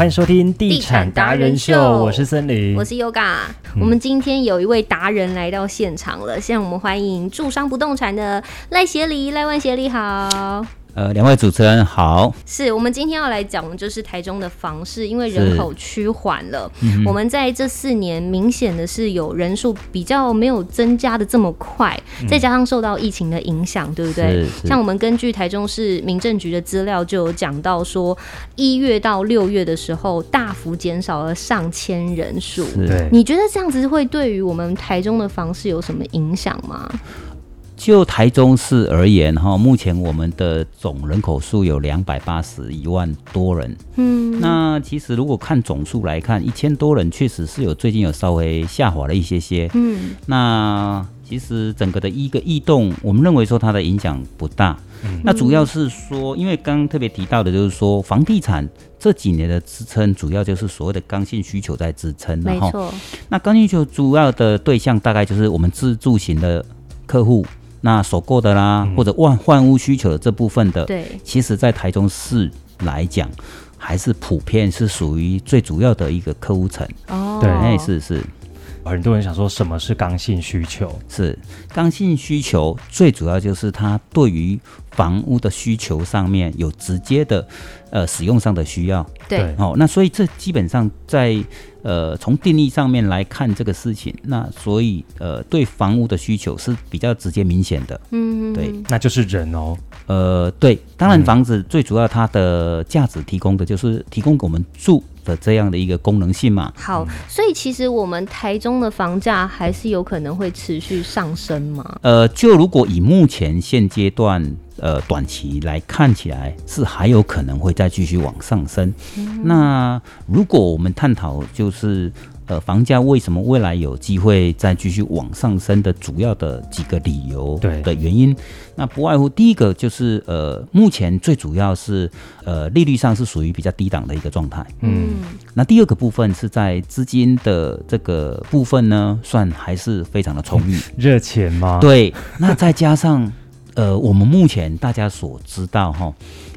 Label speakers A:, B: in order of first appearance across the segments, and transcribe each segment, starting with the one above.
A: 欢迎收听《地产达人秀》，我是森林，
B: 我是 Yoga。我们今天有一位达人来到现场了，现在我们欢迎住商不动产的赖协理，赖万协理好。
C: 呃，两位主持人好。
B: 是我们今天要来讲的就是台中的房市，因为人口趋缓了，我们在这四年明显的是有人数比较没有增加的这么快，再加上受到疫情的影响，对不对？像我们根据台中市民政局的资料就有讲到说，一月到六月的时候大幅减少了上千人数。
A: 对，
B: 你觉得这样子会对于我们台中的房市有什么影响吗？
C: 就台中市而言，哈，目前我们的总人口数有两百八十一万多人。嗯，那其实如果看总数来看，一千多人确实是有最近有稍微下滑了一些些。嗯，那其实整个的一个异动，我们认为说它的影响不大。嗯，那主要是说，因为刚刚特别提到的就是说，房地产这几年的支撑，主要就是所谓的刚性需求在支撑。
B: 没错。
C: 那刚性需求主要的对象大概就是我们自住型的客户。那首购的啦，或者换换屋需求的这部分的，
B: 对，
C: 其实，在台中市来讲，还是普遍是属于最主要的一个客户层。
B: 哦，
A: 对，
C: 是是。
A: 很多人想说，什么是刚性需求？
C: 是刚性需求，最主要就是它对于房屋的需求上面有直接的呃使用上的需要。
B: 对，
C: 哦，那所以这基本上在。呃，从定义上面来看这个事情，那所以呃，对房屋的需求是比较直接明显的。嗯，对，
A: 那就是人哦。
C: 呃，对，当然房子最主要它的价值提供的就是提供给我们住的这样的一个功能性嘛。
B: 好，所以其实我们台中的房价还是有可能会持续上升嘛？
C: 呃，就如果以目前现阶段。呃，短期来看起来是还有可能会再继续往上升。那如果我们探讨就是呃房价为什么未来有机会再继续往上升的主要的几个理由的原因，那不外乎第一个就是呃目前最主要是呃利率上是属于比较低档的一个状态。嗯，那第二个部分是在资金的这个部分呢，算还是非常的充裕，
A: 热钱吗？
C: 对，那再加上。呃，我们目前大家所知道哈，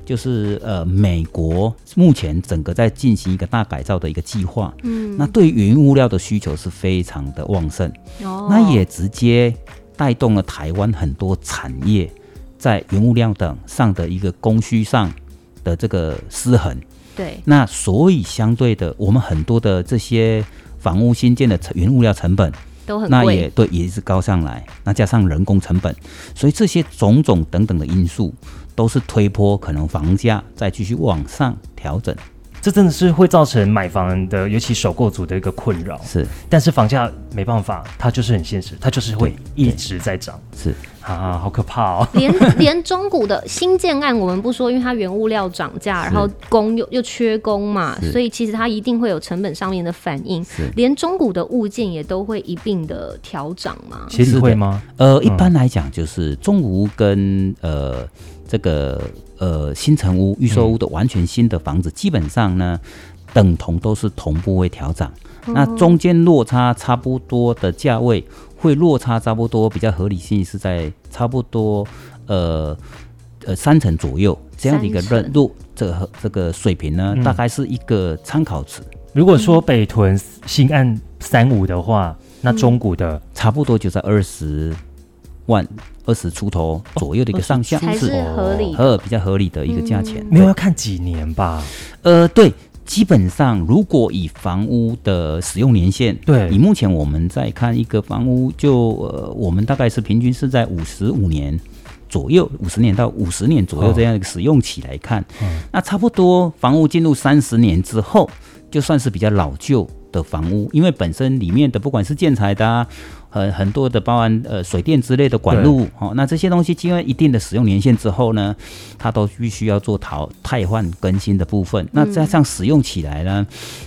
C: 就是呃，美国目前整个在进行一个大改造的一个计划，嗯，那对云物料的需求是非常的旺盛，哦，那也直接带动了台湾很多产业在云物料等上的一个供需上的这个失衡，
B: 对，
C: 那所以相对的，我们很多的这些房屋新建的云物料成本。
B: 那
C: 也对，也是高上来，那加上人工成本，所以这些种种等等的因素，都是推波可能房价再继续往上调整。
A: 这真的是会造成买房的，尤其首购族的一个困扰。
C: 是，
A: 但是房价没办法，它就是很现实，它就是会一直在涨。
C: 是。
A: 啊，好可怕哦！
B: 连 连中古的新建案，我们不说，因为它原物料涨价，然后工又又缺工嘛，所以其实它一定会有成本上面的反应。连中古的物件也都会一并的调涨嘛？
A: 其实会吗？
C: 呃，一般来讲，就是中古屋跟呃这个呃新城屋、预售屋的完全新的房子，基本上呢等同都是同步会调涨。那中间落差差不多的价位。会落差差不多，比较合理性是在差不多呃呃三成左右这样的一个认落这个这个水平呢，大概是一个参考值。
A: 如果说北屯新案三五的话，那中古的
C: 差不多就在二十万二十出头左右的一个上下，
B: 是合理
C: 和比较合理的一个价钱。
A: 没有要看几年吧？
C: 呃，对。基本上，如果以房屋的使用年限，
A: 对，
C: 以目前我们在看一个房屋，就呃，我们大概是平均是在五十五年左右，五十年到五十年左右这样一个使用期来看，那差不多房屋进入三十年之后，就算是比较老旧的房屋，因为本身里面的不管是建材的。很很多的包含呃水电之类的管路哦，那这些东西经过一定的使用年限之后呢，它都必须要做淘汰换更新的部分。那加上使用起来呢，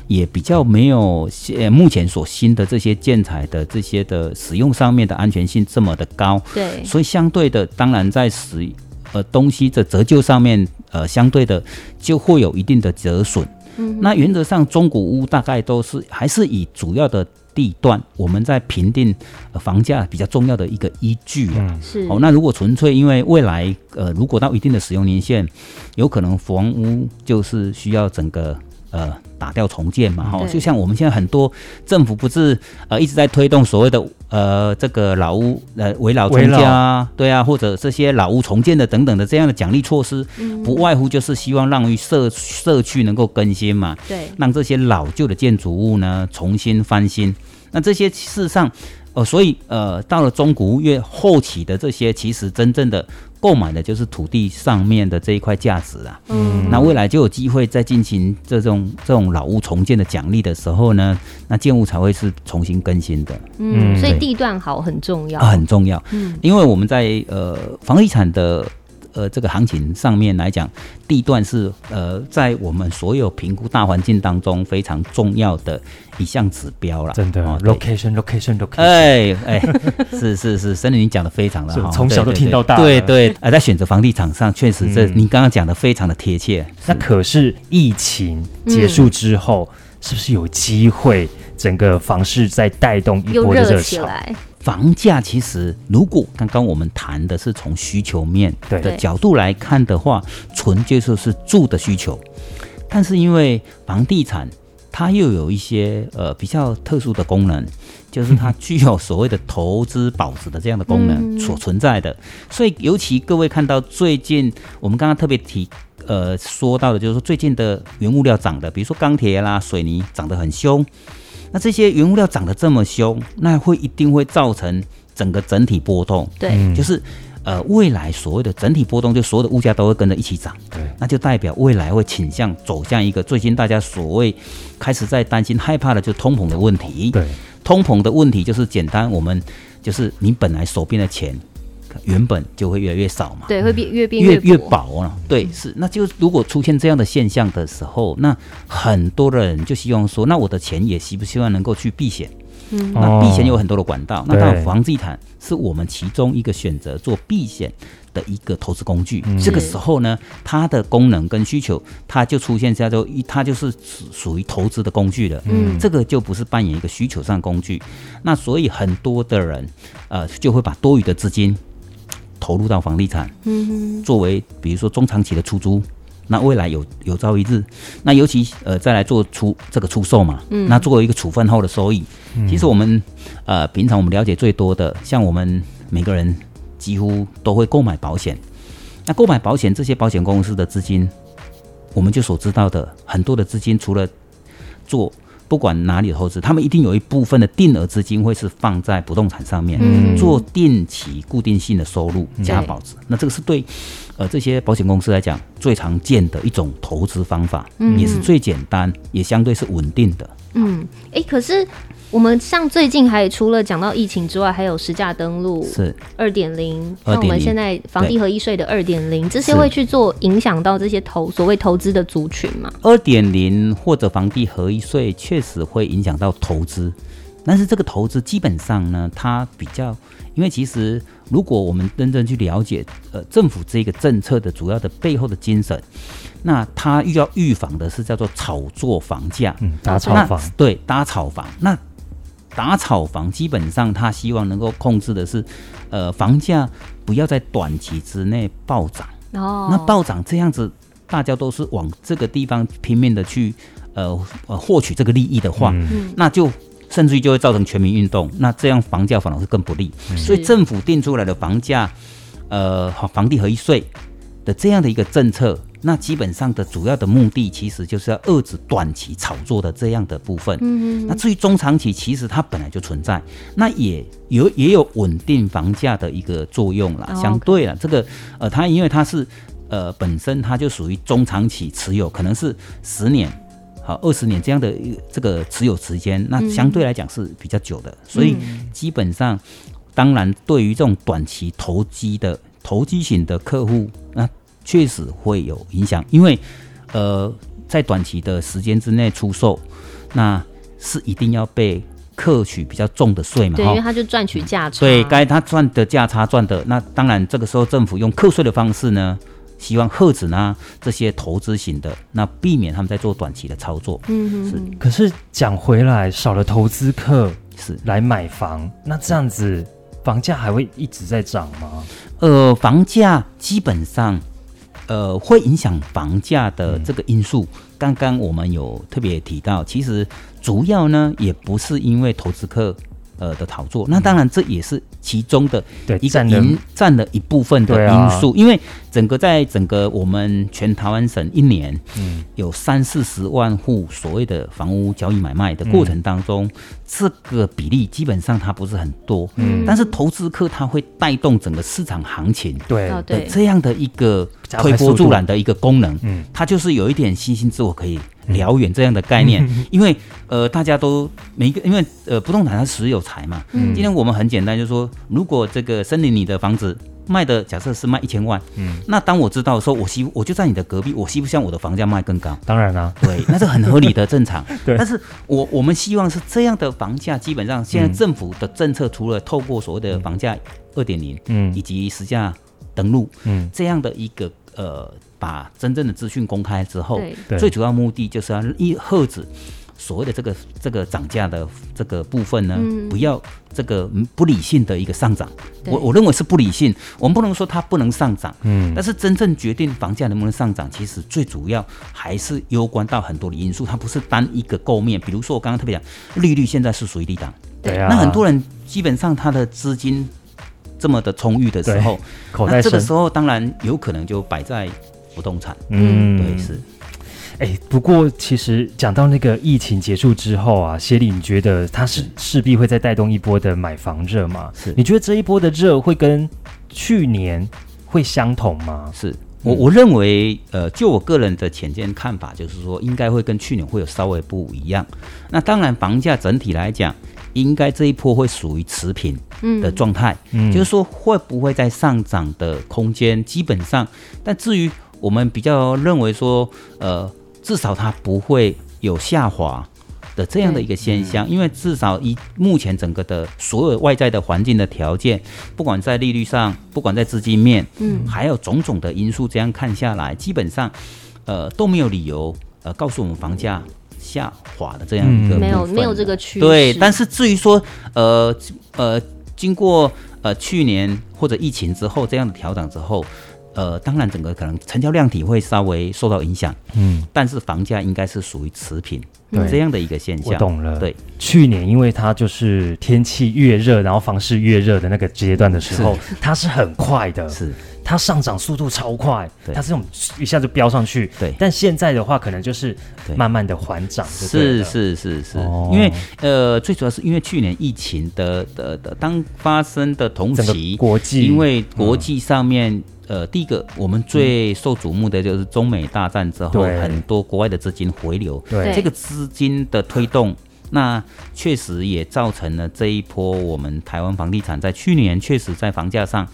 C: 也比较没有呃目前所新的这些建材的这些的使用上面的安全性这么的高。
B: 对，
C: 所以相对的，当然在使呃东西的折旧上面，呃相对的就会有一定的折损。嗯，那原则上中古屋大概都是还是以主要的。地段，我们在评定房价比较重要的一个依据啊。
B: 是
C: 哦，那如果纯粹因为未来，呃，如果到一定的使用年限，有可能房屋就是需要整个。呃打掉重建嘛，哈，
B: 对。
C: 就像我们现在很多政府不是呃一直在推动所谓的呃这个老屋呃围老重
A: 围老
C: 家啊，对啊，或者这些老屋重建的等等的这样的奖励措施，不外乎就是希望让于社社区能够更新嘛，
B: 对，
C: 让这些老旧的建筑物呢重新翻新。那这些事实上，呃，所以呃，到了中古屋越后期的这些，其实真正的购买的就是土地上面的这一块价值啊。
B: 嗯，
C: 那未来就有机会再进行这种这种老屋重建的奖励的时候呢，那建物才会是重新更新的。
B: 嗯，所以地段好很重要，
C: 啊，很重要。
B: 嗯，
C: 因为我们在呃房地产的呃这个行情上面来讲，地段是呃在我们所有评估大环境当中非常重要的一项指标了。
A: 真的 location location location，
C: 哎哎，是是是，森林你讲的非常的好，
A: 从小都听到大了
C: 对对，呃，在选择房地产上，确实这
A: 嗯。
C: 你刚刚讲的非常的贴切。
A: 那可是疫情结束之后，是不是有机会整个房市在带动一波的
B: 热
A: 热潮？
C: 房价其实，如果刚刚我们谈的是从需求面的角度来看的话，纯粹就是住的需求。但是因为房地产它又有一些呃比较特殊的功能，就是它具有所谓的投资保值的这样的功能
B: 嗯
C: 所存在的。所以尤其各位看到最近我们刚刚特别提呃说到的，就是说最近的原物料涨的，比如说钢铁啦、水泥涨得很凶。那这些原物料涨得这么凶，那会一定会造成整个整体波动，
B: 对，
A: 嗯。
C: 就是呃未来所谓的整体波动，就所有的物价都会跟着一起涨，
A: 对，
C: 那就代表未来会倾向走向一个最近大家所谓开始在担心害怕的，就是通膨的问题。
A: 对，
C: 通膨的问题就是简单，我们就是你本来手边的钱原本就会越来越少嘛，
B: 对，会变越变
C: 越越
B: 薄，
C: 了啊，对，是，那就如果出现这样的现象的时候，那很多的人就希望说，那我的钱也希不希望能够去避险？
B: 嗯。
C: 那避险有很多的管道，那
A: 对。
C: 当然房地产是我们其中一个选择做避险的一个投资工具。
A: 嗯。
C: 这个时候呢，它的功能跟需求，它就出现叫做一，它就是属属于投资的工具了。
B: 嗯。
C: 这个就不是扮演一个需求上的工具。那所以很多的人，呃，就会把多余的资金投入到房地产。
B: 嗯
C: 作为比如说中长期的出租，那未来有有朝一日，那尤其呃再来做出这个出售嘛，
B: 嗯
C: 那作为一个处分后的收益，其实我们呃平常我们了解最多的，像我们每个人几乎都会购买保险，那购买保险这些保险公司的资金，我们就所知道的很多的资金，除了做不管哪里投资，他们一定有一部分的定额资金会是放在不动产上面，
B: 嗯
C: 做定期固定性的收入加保值。那这个是对呃这些保险公司来讲最常见的一种投资方法，
B: 嗯
C: 也是最简单，也相对是稳定的。
B: 嗯，哎，可是我们像最近还除了讲到疫情之外，还有实价登录
C: 是
B: 二点零，像我们现在房地合一税的二点零，这些会去做影响到这些投所谓投资的族群吗？
C: 二点零或者房地合一税，确实会影响到投资。但是这个投资基本上呢，它比较，因为其实如果我们真正去了解，呃，政府这个政策的主要的背后的精神，那它又要预防的是叫做炒作房价，
A: 嗯，打炒房，
C: 对，打炒房。那打炒房基本上他希望能够控制的是，呃，房价不要在短期之内暴涨。
B: 哦，
C: 那暴涨这样子，大家都是往这个地方拼命的去呃呃获取这个利益的话，那就甚至于就会造成全民运动，那这样房价反而是更不利。所以政府定出来的房价，呃，房地合一税的这样的一个政策，那基本上的主要的目的其实就是要遏制短期炒作的这样的部分。
B: 嗯
C: 那至于中长期，其实它本来就存在，那也有也有稳定房价的一个作用啦。
B: 哦
C: 相对了，这个呃，它因为它是呃本身它就属于中长期持有，可能是十年。好，二十年这样的一这个持有时间，那相对来讲是比较久的，所以基本上，当然对于这种短期投机的投机型的客户，那确实会有影响，因为呃，在短期的时间之内出售，那是一定要被课取比较重的税嘛，
B: 对，因为
C: 哈。
B: 他就赚取价差，
C: 对该他赚的价差赚的，那当然这个时候政府用课税的方式呢，希望遏制呢这些投资型的，那避免他们在做短期的操作。
B: 嗯
C: 是。
B: 嗯
A: 可是讲回来，少了投资客
C: 是，
A: 来买房，那这样子房价还会一直在涨吗？
C: 呃，房价基本上呃，会影响房价的这个因素，刚刚我们有特别提到，其实主要呢也不是因为投资客呃的炒作，那当然这也是其中的一个
A: 占了
C: 因占了一部分的因素，因为整个在整个我们全台湾省一年，
A: 嗯。
C: 有三四十万户所谓的房屋交易买卖的过程当中，这个比例基本上它不是很多，
B: 嗯。
C: 但是投资客它会带动整个市场行情。
A: 对。
B: 哦对，
C: 的这样的一个推波助澜的一个功能，
A: 嗯。
C: 它就是有一点星星之火可以燎原这样的概念，因为呃大家都每一个因为呃不动产它是实有财嘛，
B: 嗯。
C: 今天我们很简单，就是说如果这个森林里的房子。卖的假设是卖一千万，
A: 嗯，
C: 那当我知道说，我希我就在你的隔壁，我希不希望我的房价卖更高？
A: 当然啦、
C: 对，那是很合理的，正常。
A: 对。
C: 但是我我们希望是这样的房价，基本上现在
A: 嗯
C: 政府的政策，除了透过所谓的房价二点零，
A: 嗯。
C: 以及实价登录
A: 嗯。
C: 这样的一个呃，把真正的资讯公开之后，最主要目的就是要一遏制所谓的这个这个涨价的这个部分呢，
B: 嗯。
C: 不要这个嗯不理性的一个上涨。我我认为是不理性，我们不能说它不能上涨，
A: 嗯。
C: 但是真正决定房价能不能上涨，其实最主要还是攸关到很多的因素，它不是单一个构面。比如说我刚刚特别讲，利率现在是属于低档，
A: 对啊，
C: 那很多人基本上他的资金这么的充裕的时候，
A: 口袋深
C: 那这个时，候当然有可能就摆在不动产，
A: 嗯
C: 对，是。
A: 哎，不过其实讲到那个疫情结束之后啊，谢丽，你觉得它是势必会再带动一波的买房热吗？
C: 是
A: 你觉得这一波的热会跟去年会相同吗？
C: 是我我认为，呃，就我个人的浅见看法，就是说，应该会跟去年会有稍微不一样。那当然，房价整体来讲，应该这一波会属于持平
B: 嗯
C: 的状态，
A: 嗯。
C: 就是说会不会在上涨的空间，基本上，但至于我们比较认为说，呃，至少它不会有下滑。的这样的一个现象，因为至少以目前整个的所有外在的环境的条件，不管在利率上，不管在资金面，
B: 嗯。
C: 还有种种的因素，这样看下来，基本上，呃，都没有理由呃告诉我们房价下滑的这样一个
A: 嗯。
B: 没有没有这个趋势，
C: 对，但是至于说，呃呃，经过呃去年或者疫情之后这样的调整之后，呃，当然整个可能成交量体会稍微受到影响，
A: 嗯，
C: 但是房价应该是属于持平
A: 对
C: 这样的一个现象。
A: 我懂了。
C: 对，
A: 去年因为它就是天气越热，然后房市越热的那个阶段的时候，它是很快的，
C: 是，
A: 它上涨速度超快，它是这种一下就飙上去。
C: 对。
A: 但现在的话，可能就是慢慢的缓涨
C: 是，是是是，
A: 哦。
C: 因为呃，最主要是因为去年疫情的的的当发生的同期，
A: 国际，
C: 因为国际上面，呃，第一个我们最受瞩目的就是中美大战之后，很多国外的资金回流，
A: 对。
C: 这个资金的推动。那确实也造成了这一波我们台湾房地产在去年确实在房价上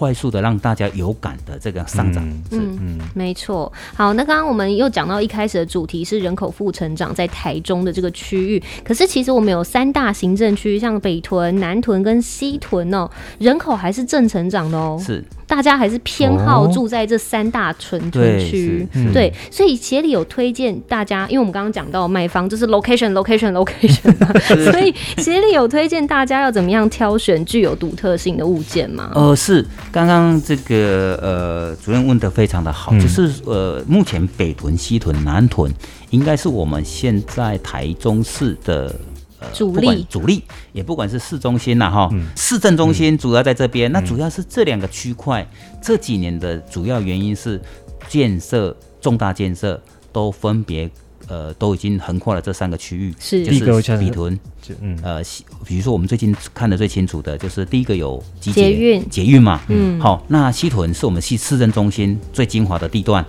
C: 快速的让大家有感的这个上涨，
A: 嗯
B: 嗯
A: 嗯。
B: 没错，好，那刚刚我们又讲到一开始的主题是人口负成长在台中的这个区域，可是其实我们有三大行政区，像北屯、南屯跟西屯哦，人口还是正成长的哦，
C: 是。
B: 大家还是偏好
A: 哦
B: 住在这三大纯屯区，对，所以协理有推荐大家，因为我们刚刚讲到买方就是 location location location 嘛，所以协理有推荐大家要怎么样挑选具有独特性的物件吗？
C: 呃，是刚刚这个呃主任问的非常的好，
A: 嗯
C: 就是呃目前北屯、西屯、南屯应该是我们现在台中市的。呃
B: 主
C: 不管
B: 力
C: 主力也不管是市中心呐哈，
A: 嗯
C: 市政中心主要在这边，那主要是这两个区块这几年的主要原因是建设重大建设都分别呃都已经横跨了这三个区域，
B: 是。
C: 就
A: 是
C: 比屯，
A: 嗯。
C: 呃，西比如说我们最近看的最清楚的就是第一个有集
B: 捷运。
C: 捷运嘛，
B: 嗯。
C: 好，那西屯是我们西市政中心最精华的地段，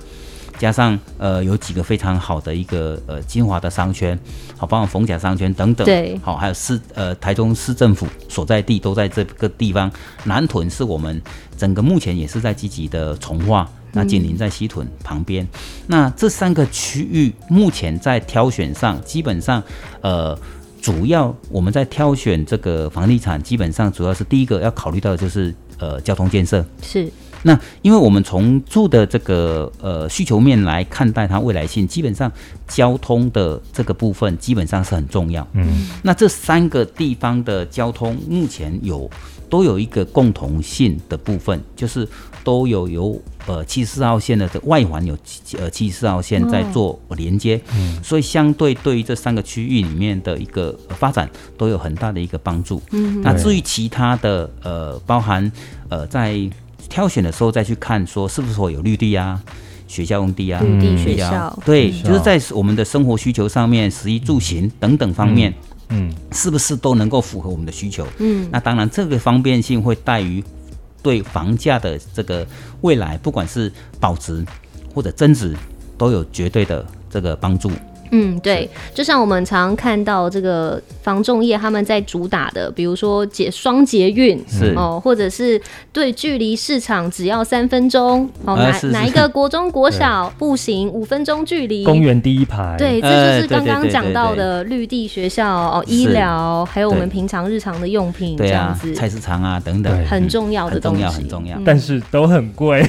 C: 加上呃有几个非常好的一个呃精华的商圈，好，包括逢甲商圈等等，
B: 对。
C: 好，还有市呃台中市政府所在地都在这个地方。南屯是我们整个目前也是在积极的重化。那紧邻在西屯旁边，那这三个区域目前在挑选上，基本上，呃，主要我们在挑选这个房地产，基本上主要是第一个要考虑到的就是呃交通建设，
B: 是。
C: 那因为我们从住的这个呃需求面来看待它未来性，基本上交通的这个部分基本上是很重要。嗯，那这三个地方的交通目前有都有一个共同性的部分，就是都有由呃七十四号线的外环有呃七十四号线在做连接，嗯，所以相对对于这三个区域里面的一个发展都有很大的一个帮助。嗯，那至于其他的呃包含呃在挑选的时候再去看，说是不是说有绿地啊、学校用地啊、
B: 绿地学校，
C: 对，就是在我们的生活需求上面，食衣住行等等方面，嗯，是不是都能够符合我们的需求？嗯，那当然，这个方便性会带于对房价的这个未来，不管是保值或者增值，都有绝对的这个帮助。
B: 嗯，对，就像我们常看到这个房仲业他们在主打的，比如说解双捷运
C: 是。
B: 哦，或者是对距离市场只要三分钟哦，哪哪一个国中国小步行五分钟距离，
A: 公园第一排，
B: 对，这就是刚刚讲到的绿地学校哦，医疗，还有我们平常日常的用品，这样子，
C: 菜市场啊等等，
B: 很重要的东西，
C: 很重要，
A: 但是都很贵。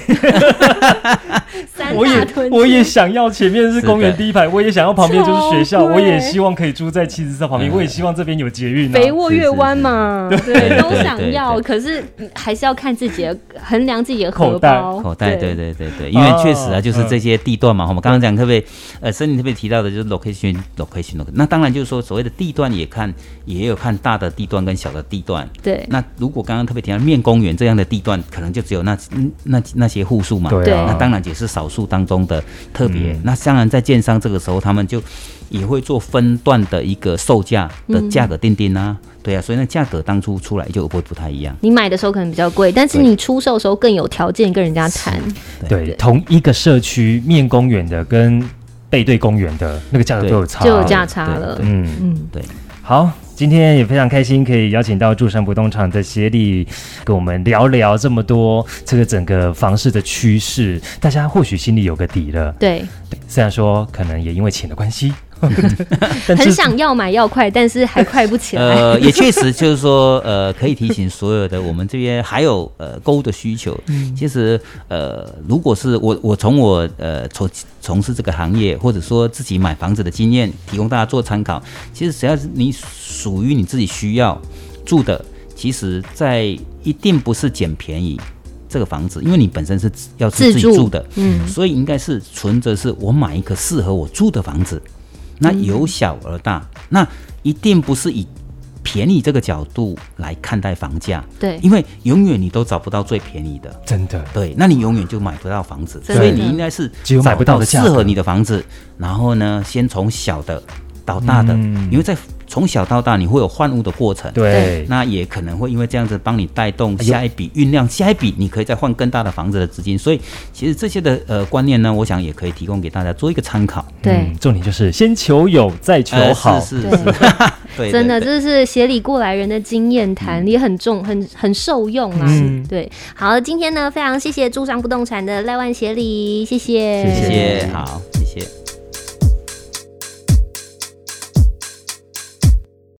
B: 我
A: 也我也想要前面是公园第一排，我也想要旁边就是学校，我也希望可以住在七十四旁边，我也希望这边有捷运。
B: 肥沃月湾嘛，对，都想要，可是还是要看自己的衡量自己的
A: 口
B: 袋。
C: 口袋，对对对对，因为确实啊，就是这些地段嘛，我们刚刚讲特别呃，森林特别提到的就是 location location。那当然就是说所谓的地段也看，也有看大的地段跟小的地段。
B: 对。
C: 那如果刚刚特别提到面公园这样的地段，可能就只有那那那些户数嘛。
A: 对。
C: 那当然也是少数。当中的特别，那当然在建商这个时候，他们就也会做分段的一个售价的价格定定啊，对啊，所以那价格当初出来就会不太一样。
B: 你买的时候可能比较贵，但是你出售的时候更有条件跟人家谈。
A: 对，同一个社区面公园的跟背对公园的那个价格都有差，
B: 就有价差了。
C: 嗯嗯，对，
A: 好。今天也非常开心，可以邀请到住山不动产的协理跟我们聊聊这么多这个整个房市的趋势，大家或许心里有个底了。
B: 对，
A: 虽然说可能也因为钱的关系。
B: 很想要买要快，但是还快不起来。
C: 呃，也确实就是说，呃，可以提醒所有的我们这边还有呃购物的需求。其实呃，如果是我我从我呃从从事这个行业，或者说自己买房子的经验，提供大家做参考。其实只要是你属于你自己需要住的，其实在一定不是捡便宜这个房子，因为你本身是要自己住的，嗯，所以应该是存着是我买一个适合我住的房子。那由小而大，那一定不是以便宜这个角度来看待房价，
B: 对，
C: 因为永远你都找不到最便宜的，
A: 真的，
C: 对，那你永远就买不到房子，所以你应该是
A: 买不到的
C: 适合你的房子，然后呢，先从小的到大的，因为在。从小到大，你会有换物的过程，
A: 对，
C: 那也可能会因为这样子帮你带动下一笔酝酿，下一笔你可以再换更大的房子的资金，所以其实这些的呃观念呢，我想也可以提供给大家做一个参考。
B: 对，
A: 重点就是先求有，再求好，
C: 是是是，对，
B: 真的这是协理过来人的经验谈，也很重，很很受用啊。对，好，今天呢非常谢谢住商不动产的赖万协理，谢谢，
C: 谢谢，好，谢谢。